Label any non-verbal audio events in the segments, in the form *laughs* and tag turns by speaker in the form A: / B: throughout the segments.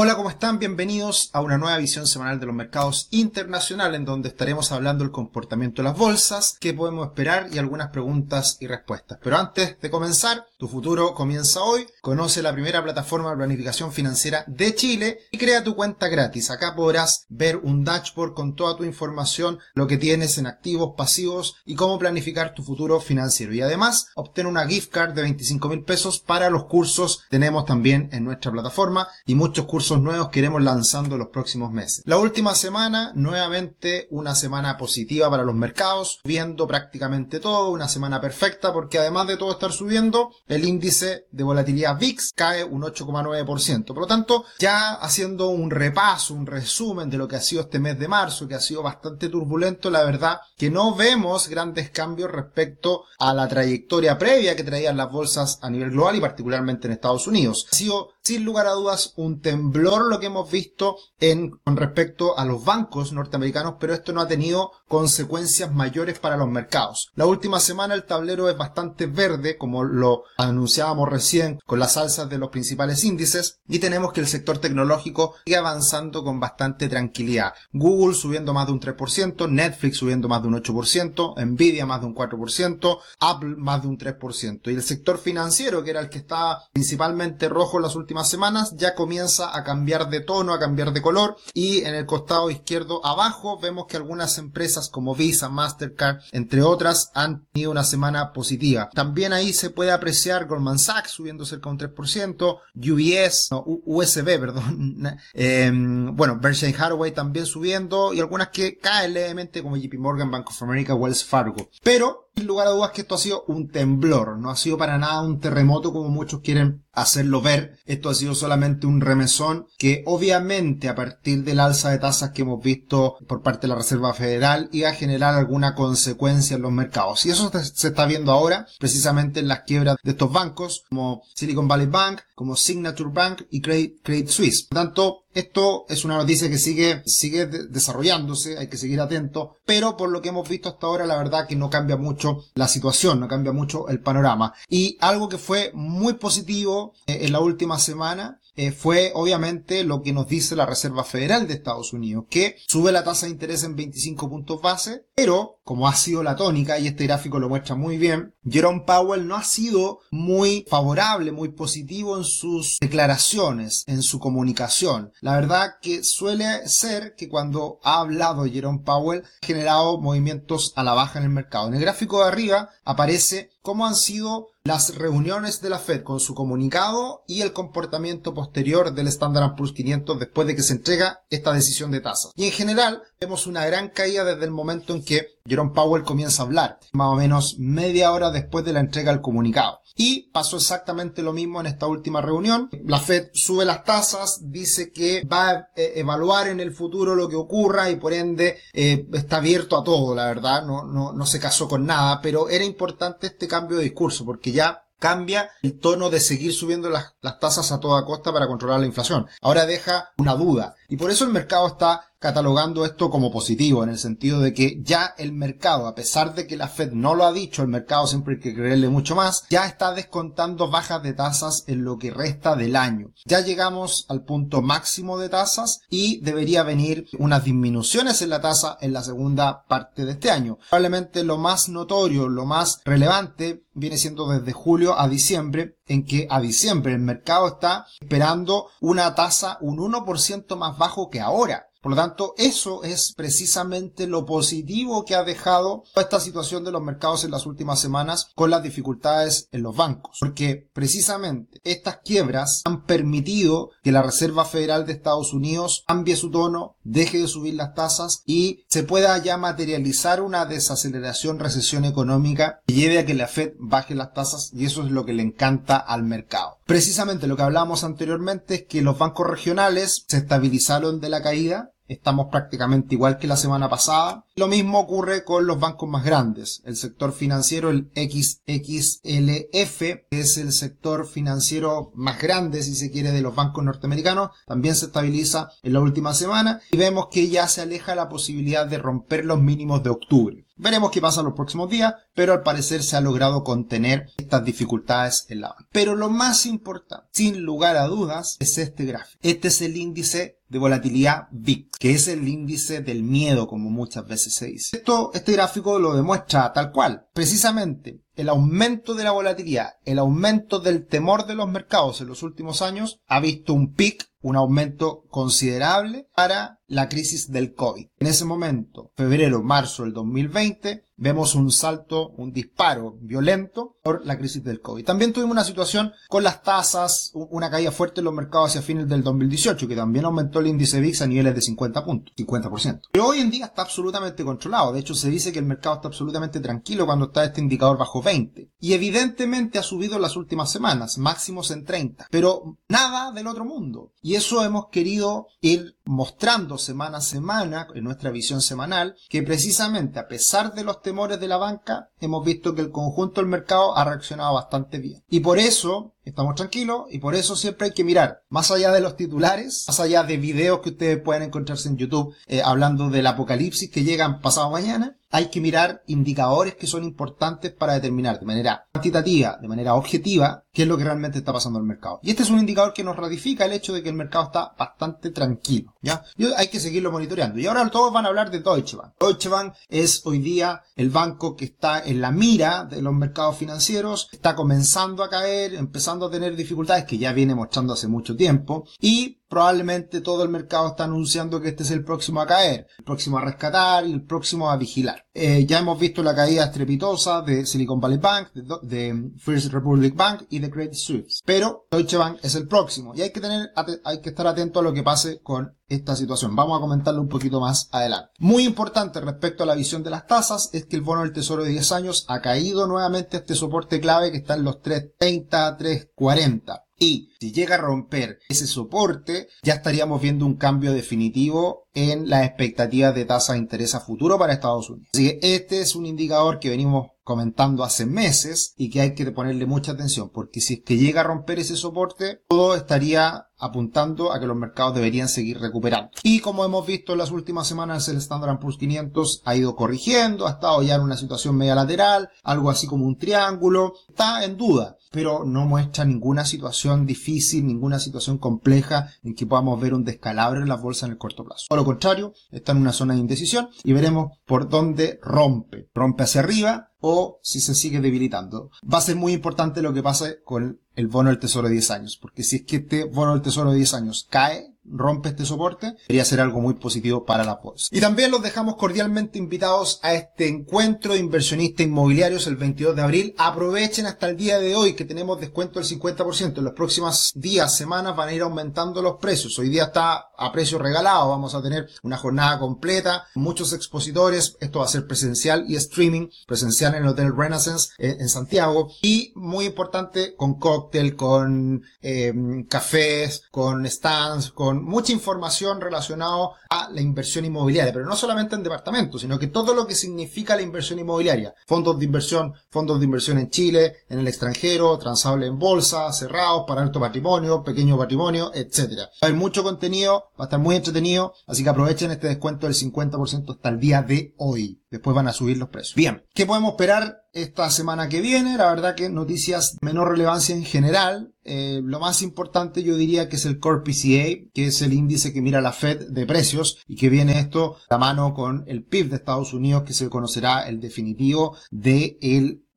A: Hola, ¿cómo están? Bienvenidos a una nueva visión semanal de los mercados internacionales en donde estaremos hablando del comportamiento de las bolsas, qué podemos esperar y algunas preguntas y respuestas. Pero antes de comenzar, tu futuro comienza hoy. Conoce la primera plataforma de planificación financiera de Chile y crea tu cuenta gratis. Acá podrás ver un dashboard con toda tu información, lo que tienes en activos, pasivos y cómo planificar tu futuro financiero. Y además, obtén una gift card de 25 mil pesos para los cursos que tenemos también en nuestra plataforma y muchos cursos nuevos lanzando los próximos meses. La última semana, nuevamente una semana positiva para los mercados, subiendo prácticamente todo, una semana perfecta porque además de todo estar subiendo, el índice de volatilidad VIX cae un 8,9%. Por lo tanto, ya haciendo un repaso, un resumen de lo que ha sido este mes de marzo, que ha sido bastante turbulento, la verdad que no vemos grandes cambios respecto a la trayectoria previa que traían las bolsas a nivel global y particularmente en Estados Unidos. Ha sido sin lugar a dudas un temblor lo que hemos visto en, con respecto a los bancos norteamericanos, pero esto no ha tenido consecuencias mayores para los mercados. La última semana el tablero es bastante verde, como lo anunciábamos recién con las alzas de los principales índices, y tenemos que el sector tecnológico sigue avanzando con bastante tranquilidad. Google subiendo más de un 3%, Netflix subiendo más de un 8%, Nvidia más de un 4%, Apple más de un 3%, y el sector financiero, que era el que estaba principalmente rojo en las últimas semanas ya comienza a cambiar de tono, a cambiar de color y en el costado izquierdo abajo vemos que algunas empresas como Visa, Mastercard, entre otras, han tenido una semana positiva. También ahí se puede apreciar Goldman Sachs subiendo cerca de un 3%, UBS, USB, perdón, *laughs* em, bueno, Berkshire Hathaway también subiendo y algunas que caen levemente como JP Morgan, Bank of America, Wells Fargo. Pero sin lugar a dudas que esto ha sido un temblor, no ha sido para nada un terremoto como muchos quieren hacerlo ver. Esto ha sido solamente un remesón que obviamente a partir del alza de tasas que hemos visto por parte de la Reserva Federal iba a generar alguna consecuencia en los mercados. Y eso se está viendo ahora precisamente en las quiebras de estos bancos como Silicon Valley Bank, como Signature Bank y Credit, Suisse. Por tanto, esto es una noticia que sigue, sigue desarrollándose, hay que seguir atento, pero por lo que hemos visto hasta ahora, la verdad que no cambia mucho la situación, no cambia mucho el panorama. Y algo que fue muy positivo eh, en la última semana eh, fue obviamente lo que nos dice la Reserva Federal de Estados Unidos, que sube la tasa de interés en 25 puntos base, pero como ha sido la tónica, y este gráfico lo muestra muy bien, Jerome Powell no ha sido muy favorable, muy positivo en sus declaraciones, en su comunicación. La verdad que suele ser que cuando ha hablado Jerome Powell ha generado movimientos a la baja en el mercado. En el gráfico de arriba aparece cómo han sido las reuniones de la Fed con su comunicado y el comportamiento posterior del Standard Poor's 500 después de que se entrega esta decisión de tasas. Y en general vemos una gran caída desde el momento en que Jerome Powell comienza a hablar, más o menos media hora después de la entrega del comunicado. Y pasó exactamente lo mismo en esta última reunión. La Fed sube las tasas, dice que va a eh, evaluar en el futuro lo que ocurra y por ende eh, está abierto a todo, la verdad, no, no, no se casó con nada, pero era importante este cambio de discurso porque ya cambia el tono de seguir subiendo las, las, tasas a toda costa para controlar la inflación. Ahora deja una duda. Y por eso el mercado está catalogando esto como positivo, en el sentido de que ya el mercado, a pesar de que la Fed no lo ha dicho, el mercado siempre hay que creerle mucho más, ya está descontando bajas de tasas en lo que resta del año. Ya llegamos al punto máximo de tasas y debería venir unas disminuciones en la tasa en la segunda parte de este año. Probablemente lo más notorio, lo más relevante viene siendo desde julio a diciembre, en que a diciembre el mercado está esperando una tasa un 1% más bajo que ahora. Por lo tanto, eso es precisamente lo positivo que ha dejado esta situación de los mercados en las últimas semanas con las dificultades en los bancos. Porque precisamente estas quiebras han permitido que la Reserva Federal de Estados Unidos cambie su tono, deje de subir las tasas y se pueda ya materializar una desaceleración, recesión económica que lleve a que la Fed baje las tasas y eso es lo que le encanta al mercado. Precisamente lo que hablábamos anteriormente es que los bancos regionales se estabilizaron de la caída estamos prácticamente igual que la semana pasada. Lo mismo ocurre con los bancos más grandes. El sector financiero, el XXLF, que es el sector financiero más grande, si se quiere, de los bancos norteamericanos, también se estabiliza en la última semana y vemos que ya se aleja la posibilidad de romper los mínimos de octubre. Veremos qué pasa en los próximos días, pero al parecer se ha logrado contener estas dificultades en la banca. Pero lo más importante, sin lugar a dudas, es este gráfico. Este es el índice de volatilidad VIX, que es el índice del miedo, como muchas veces se dice. Esto, este gráfico lo demuestra tal cual. Precisamente, el aumento de la volatilidad, el aumento del temor de los mercados en los últimos años ha visto un pic, un aumento considerable para la crisis del COVID. En ese momento, febrero, marzo del 2020, vemos un salto, un disparo violento por la crisis del COVID. También tuvimos una situación con las tasas, una caída fuerte en los mercados hacia fines del 2018, que también aumentó el índice VIX a niveles de 50 puntos, 50%. Pero hoy en día está absolutamente controlado. De hecho, se dice que el mercado está absolutamente tranquilo cuando está este indicador bajo 20. Y evidentemente ha subido en las últimas semanas, máximos en 30. Pero nada del otro mundo. Y eso hemos querido ir mostrando semana a semana en nuestra visión semanal, que precisamente a pesar de los temores de la banca, hemos visto que el conjunto del mercado ha reaccionado bastante bien. Y por eso estamos tranquilos y por eso siempre hay que mirar más allá de los titulares, más allá de videos que ustedes pueden encontrarse en YouTube eh, hablando del apocalipsis que llegan pasado mañana, hay que mirar indicadores que son importantes para determinar de manera cuantitativa, de manera objetiva, qué es lo que realmente está pasando en el mercado. Y este es un indicador que nos ratifica el hecho de que el mercado está bastante tranquilo, ¿ya? Y hay que seguirlo monitoreando. Y ahora todos van a hablar de Deutsche Bank. Deutsche Bank es hoy día el banco que está en la mira de los mercados financieros, está comenzando a caer, empezando a tener dificultades que ya viene mostrando hace mucho tiempo y probablemente todo el mercado está anunciando que este es el próximo a caer, el próximo a rescatar y el próximo a vigilar. Eh, ya hemos visto la caída estrepitosa de Silicon Valley Bank, de, First Republic Bank y de Credit Suisse. Pero Deutsche Bank es el próximo y hay que tener, hay que estar atento a lo que pase con esta situación. Vamos a comentarlo un poquito más adelante. Muy importante respecto a la visión de las tasas es que el bono del tesoro de 10 años ha caído nuevamente este soporte clave que está en los 3.30, 3.40. Y si llega a romper ese soporte, ya estaríamos viendo un cambio definitivo en las expectativas de tasa de interés a futuro para Estados Unidos. Así que este es un indicador que venimos comentando hace meses y que hay que ponerle mucha atención porque si es que llega a romper ese soporte, todo estaría apuntando a que los mercados deberían seguir recuperando. Y como hemos visto en las últimas semanas, el Standard Poor's 500 ha ido corrigiendo, ha estado ya en una situación media lateral, algo así como un triángulo, está en duda, pero no muestra ninguna situación difícil, ninguna situación compleja en que podamos ver un descalabro en las bolsas en el corto plazo. Contrario, está en una zona de indecisión y veremos por dónde rompe. Rompe hacia arriba o si se sigue debilitando. Va a ser muy importante lo que pase con el bono del tesoro de 10 años, porque si es que este bono del tesoro de 10 años cae, rompe este soporte, debería ser algo muy positivo para la bolsa. Y también los dejamos cordialmente invitados a este encuentro de inversionistas inmobiliarios el 22 de abril. Aprovechen hasta el día de hoy que tenemos descuento del 50%. En los próximos días, semanas van a ir aumentando los precios. Hoy día está a precio regalado. Vamos a tener una jornada completa, muchos expositores. Esto va a ser presencial y streaming, presencial en el Hotel Renaissance eh, en Santiago. Y muy importante, con cóctel, con eh, cafés, con stands, con mucha información relacionada a la inversión inmobiliaria, pero no solamente en departamentos, sino que todo lo que significa la inversión inmobiliaria. Fondos de inversión, fondos de inversión en Chile, en el extranjero, transable en bolsa, cerrados, para alto patrimonio, pequeño patrimonio, etcétera. Hay mucho contenido, va a estar muy entretenido, así que aprovechen este descuento del 50% hasta el día de hoy. Después van a subir los precios. Bien, ¿qué podemos esperar esta semana que viene? La verdad que noticias de menor relevancia en general. Eh, lo más importante yo diría que es el Core PCA, que es el índice que mira la Fed de precios y que viene esto a mano con el PIB de Estados Unidos, que se conocerá el definitivo de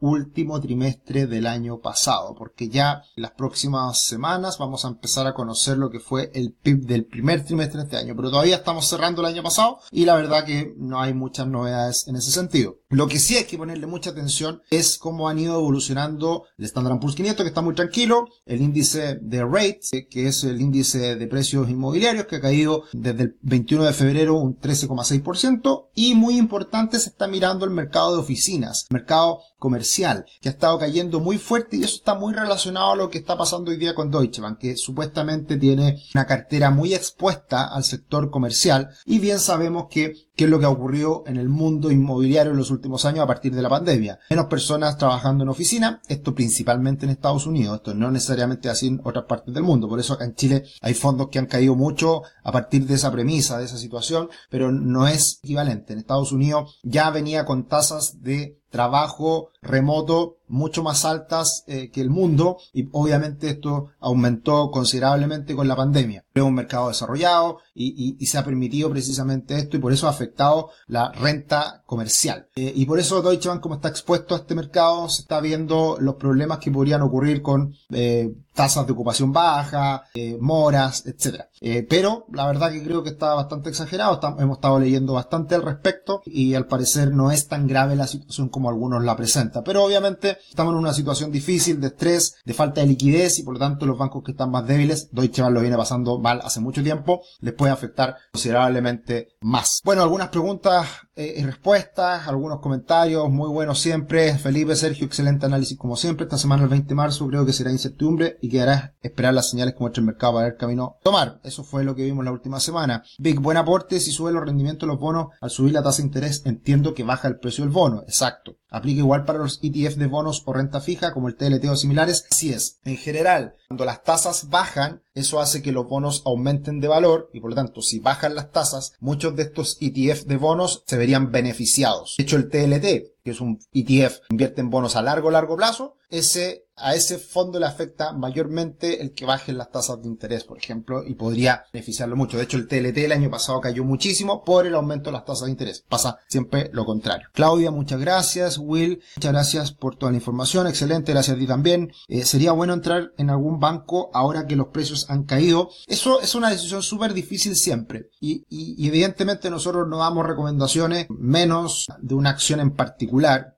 A: último trimestre del año pasado, porque ya en las próximas semanas vamos a empezar a conocer lo que fue el PIB del primer trimestre de este año, pero todavía estamos cerrando el año pasado y la verdad que no hay muchas novedades en ese sentido. Lo que sí hay que ponerle mucha atención es cómo han ido evolucionando el Standard Poor's 500, que está muy tranquilo, el índice de rates, que es el índice de precios inmobiliarios, que ha caído desde el 21 de febrero un 13,6%, y muy importante se está mirando el mercado de oficinas, mercado comercial, que ha estado cayendo muy fuerte y eso está muy relacionado a lo que está pasando hoy día con Deutsche Bank, que supuestamente tiene una cartera muy expuesta al sector comercial y bien sabemos que qué es lo que ha ocurrido en el mundo inmobiliario en los últimos años a partir de la pandemia. Menos personas trabajando en oficina, esto principalmente en Estados Unidos, esto no necesariamente así en otras partes del mundo. Por eso acá en Chile hay fondos que han caído mucho a partir de esa premisa, de esa situación, pero no es equivalente. En Estados Unidos ya venía con tasas de trabajo remoto mucho más altas eh, que el mundo y obviamente esto aumentó considerablemente con la pandemia. Es un mercado desarrollado y, se ha permitido precisamente esto y por eso ha afectado la renta comercial. Eh, y por eso Deutsche Bank como está expuesto a este mercado se está viendo los problemas que podrían ocurrir con eh, tasas de ocupación baja, moras, etc. pero la verdad que creo que está bastante exagerado, hemos estado leyendo bastante al respecto y al parecer no es tan grave la situación como algunos la presentan. Pero obviamente estamos en una situación difícil de estrés, de falta de liquidez y por lo tanto los bancos que están más débiles, Deutsche Bank lo viene pasando mal hace mucho tiempo, les puede afectar considerablemente más. Bueno, algunas preguntas eh, y respuestas, algunos comentarios, muy buenos siempre. Felipe, Sergio, excelente análisis como siempre. Esta semana el 20 de marzo creo que será incertidumbre y quedará esperar las señales que muestra el mercado para ver camino tomar. Eso fue lo que vimos la última semana. Big, buen aporte. Si sube los rendimientos de los bonos al subir la tasa de interés, entiendo que baja el precio del bono. Exacto. Aplica igual para los ETF de bonos o renta fija como el TLT o similares. Así es. En general, cuando las tasas bajan, eso hace que los bonos aumenten de valor y por lo tanto, si bajan las tasas, muchos de estos ETF de bonos se verían beneficiados. De hecho, el TLT, que es un ETF invierte en bonos a largo, largo plazo, ese a ese fondo le afecta mayormente el que bajen las tasas de interés, por ejemplo, y podría beneficiarlo mucho. De hecho, el TLT el año pasado cayó muchísimo por el aumento de las tasas de interés. Pasa siempre lo contrario. Claudia, muchas gracias. Will, muchas gracias por toda la información. Excelente, gracias a ti también. Eh, sería bueno entrar en algún banco ahora que los precios han caído. Eso es una decisión súper difícil siempre. Y evidentemente nosotros no damos recomendaciones menos de una acción en particular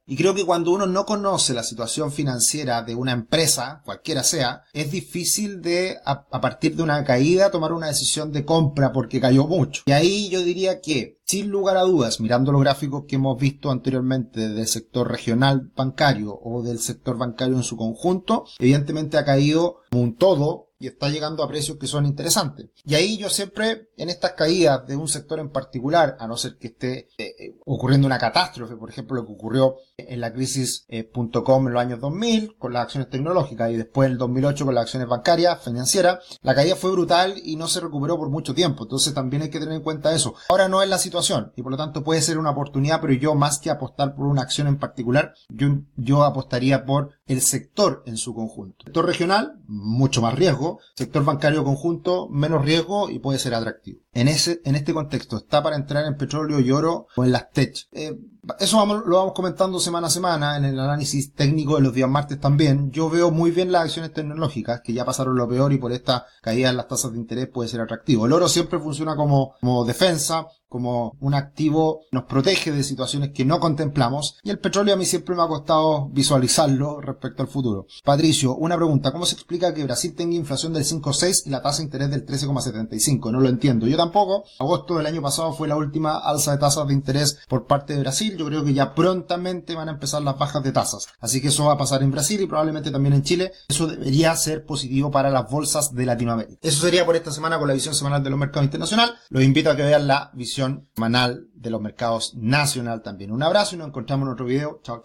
A: y creo que cuando uno no conoce la situación financiera de una empresa, cualquiera sea, es difícil de, a, partir de una caída, tomar una decisión de compra porque cayó mucho. Y ahí yo diría que, sin lugar a dudas, mirando los gráficos que hemos visto anteriormente del sector regional bancario o del sector bancario en su conjunto, evidentemente ha caído un todo y está llegando a precios que son interesantes. Y ahí yo siempre, en estas caídas de un sector en particular, a no ser que esté eh, eh, ocurriendo una catástrofe, por ejemplo, lo que ocurrió en la crisis.com eh, en los años 2000 con las acciones tecnológicas y después en el 2008 con las acciones bancarias, financieras, la caída fue brutal y no se recuperó por mucho tiempo. Entonces también hay que tener en cuenta eso. Ahora no es la situación y por lo tanto puede ser una oportunidad, pero yo más que apostar por una acción en particular, yo, yo apostaría por el sector en su conjunto. Sector regional, mucho más riesgo. Sector bancario conjunto, menos riesgo y puede ser atractivo. En ese, en este contexto, está para entrar en petróleo y oro o en las tech. Eh, eso vamos, lo vamos comentando semana a semana en el análisis técnico de los días martes también. Yo veo muy bien las acciones tecnológicas que ya pasaron lo peor y por esta caída en las tasas de interés puede ser atractivo. El oro siempre funciona como, como defensa, como un activo nos protege de situaciones que no contemplamos y el petróleo a mí siempre me ha costado visualizarlo respecto al futuro. Patricio, una pregunta, ¿cómo se explica que Brasil tenga inflación del 5,6 y la tasa de interés del 13,75? No lo entiendo. Tampoco. Agosto del año pasado fue la última alza de tasas de interés por parte de Brasil. Yo creo que ya prontamente van a empezar las bajas de tasas. Así que eso va a pasar en Brasil y probablemente también en Chile. Eso debería ser positivo para las bolsas de Latinoamérica. Eso sería por esta semana con la visión semanal de los mercados internacionales. Los invito a que vean la visión semanal de los mercados nacional también. Un abrazo y nos encontramos en otro video. Chao.